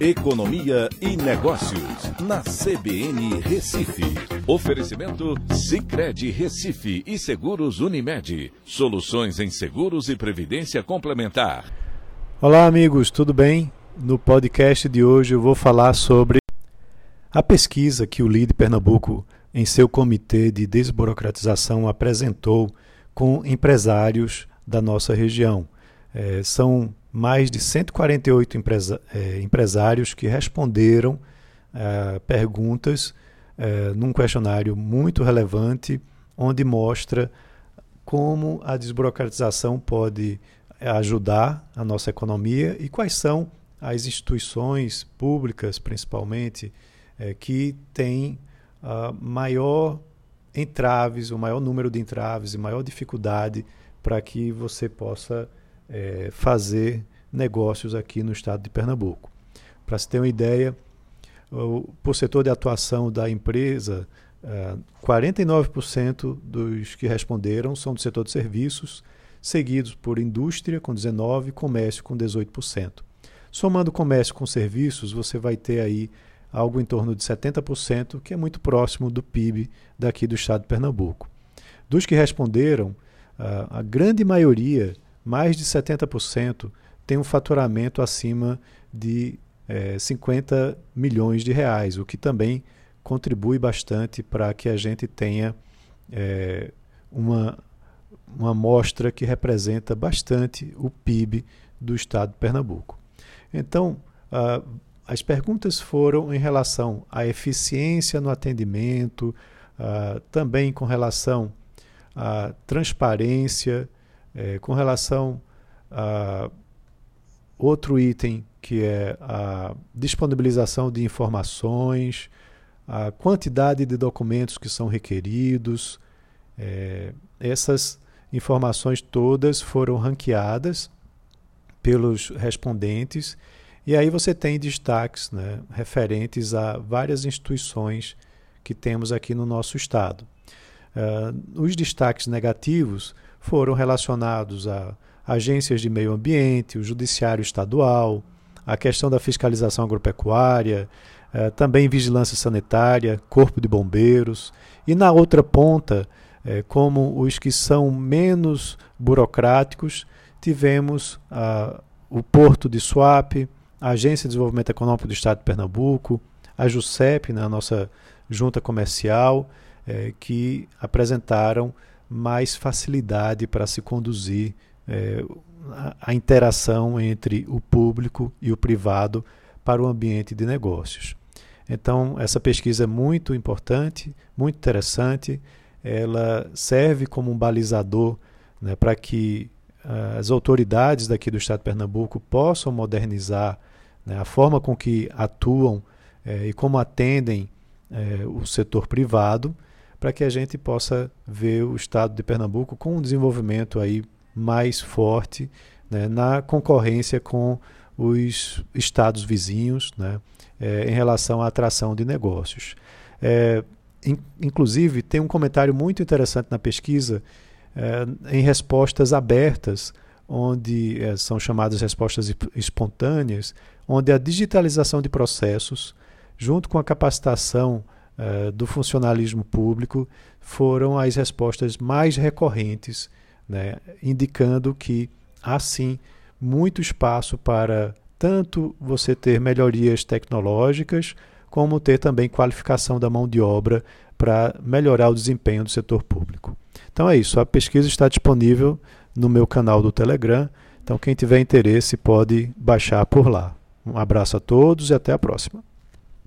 Economia e Negócios, na CBN Recife. Oferecimento Cicred Recife e Seguros Unimed. Soluções em seguros e previdência complementar. Olá, amigos, tudo bem? No podcast de hoje eu vou falar sobre a pesquisa que o LIDE Pernambuco, em seu comitê de desburocratização, apresentou com empresários da nossa região. É, são mais de 148 empresa, é, empresários que responderam é, perguntas é, num questionário muito relevante, onde mostra como a desburocratização pode ajudar a nossa economia e quais são as instituições públicas, principalmente, que têm maior entraves, o maior número de entraves e maior dificuldade para que você possa é, fazer negócios aqui no estado de Pernambuco. Para se ter uma ideia, o, por setor de atuação da empresa, 49% é, dos que responderam são do setor de serviços, seguidos por indústria com 19% e comércio com 18%. Somando comércio com serviços, você vai ter aí algo em torno de 70%, que é muito próximo do PIB daqui do estado de Pernambuco. Dos que responderam, a grande maioria mais de 70% tem um faturamento acima de é, 50 milhões de reais, o que também contribui bastante para que a gente tenha é, uma, uma amostra que representa bastante o PIB do estado de Pernambuco. Então, uh, as perguntas foram em relação à eficiência no atendimento, uh, também com relação à transparência, é, com relação a outro item que é a disponibilização de informações, a quantidade de documentos que são requeridos, é, essas informações todas foram ranqueadas pelos respondentes e aí você tem destaques né, referentes a várias instituições que temos aqui no nosso estado. Uh, os destaques negativos foram relacionados a agências de meio ambiente, o judiciário estadual, a questão da fiscalização agropecuária, uh, também vigilância sanitária, corpo de bombeiros, e na outra ponta, uh, como os que são menos burocráticos, tivemos o Porto de Suape, a Agência de Desenvolvimento Econômico do Estado de Pernambuco, a JUSEP, né, a nossa junta comercial, é, que apresentaram mais facilidade para se conduzir é, a, a interação entre o público e o privado para o ambiente de negócios. Então, essa pesquisa é muito importante, muito interessante. Ela serve como um balizador né, para que uh, as autoridades daqui do Estado de Pernambuco possam modernizar né, a forma com que atuam é, e como atendem é, o setor privado, para que a gente possa ver o estado de Pernambuco com um desenvolvimento aí mais forte né, na concorrência com os estados vizinhos né, é, em relação à atração de negócios. É, in, inclusive, tem um comentário muito interessante na pesquisa é, em respostas abertas onde são chamadas respostas espontâneas, onde a digitalização de processos, junto com a capacitação é, do funcionalismo público, foram as respostas mais recorrentes, né, indicando que há sim muito espaço para tanto você ter melhorias tecnológicas, como ter também qualificação da mão de obra para melhorar o desempenho do setor público. Então é isso, a pesquisa está disponível no meu canal do Telegram. Então, quem tiver interesse pode baixar por lá. Um abraço a todos e até a próxima.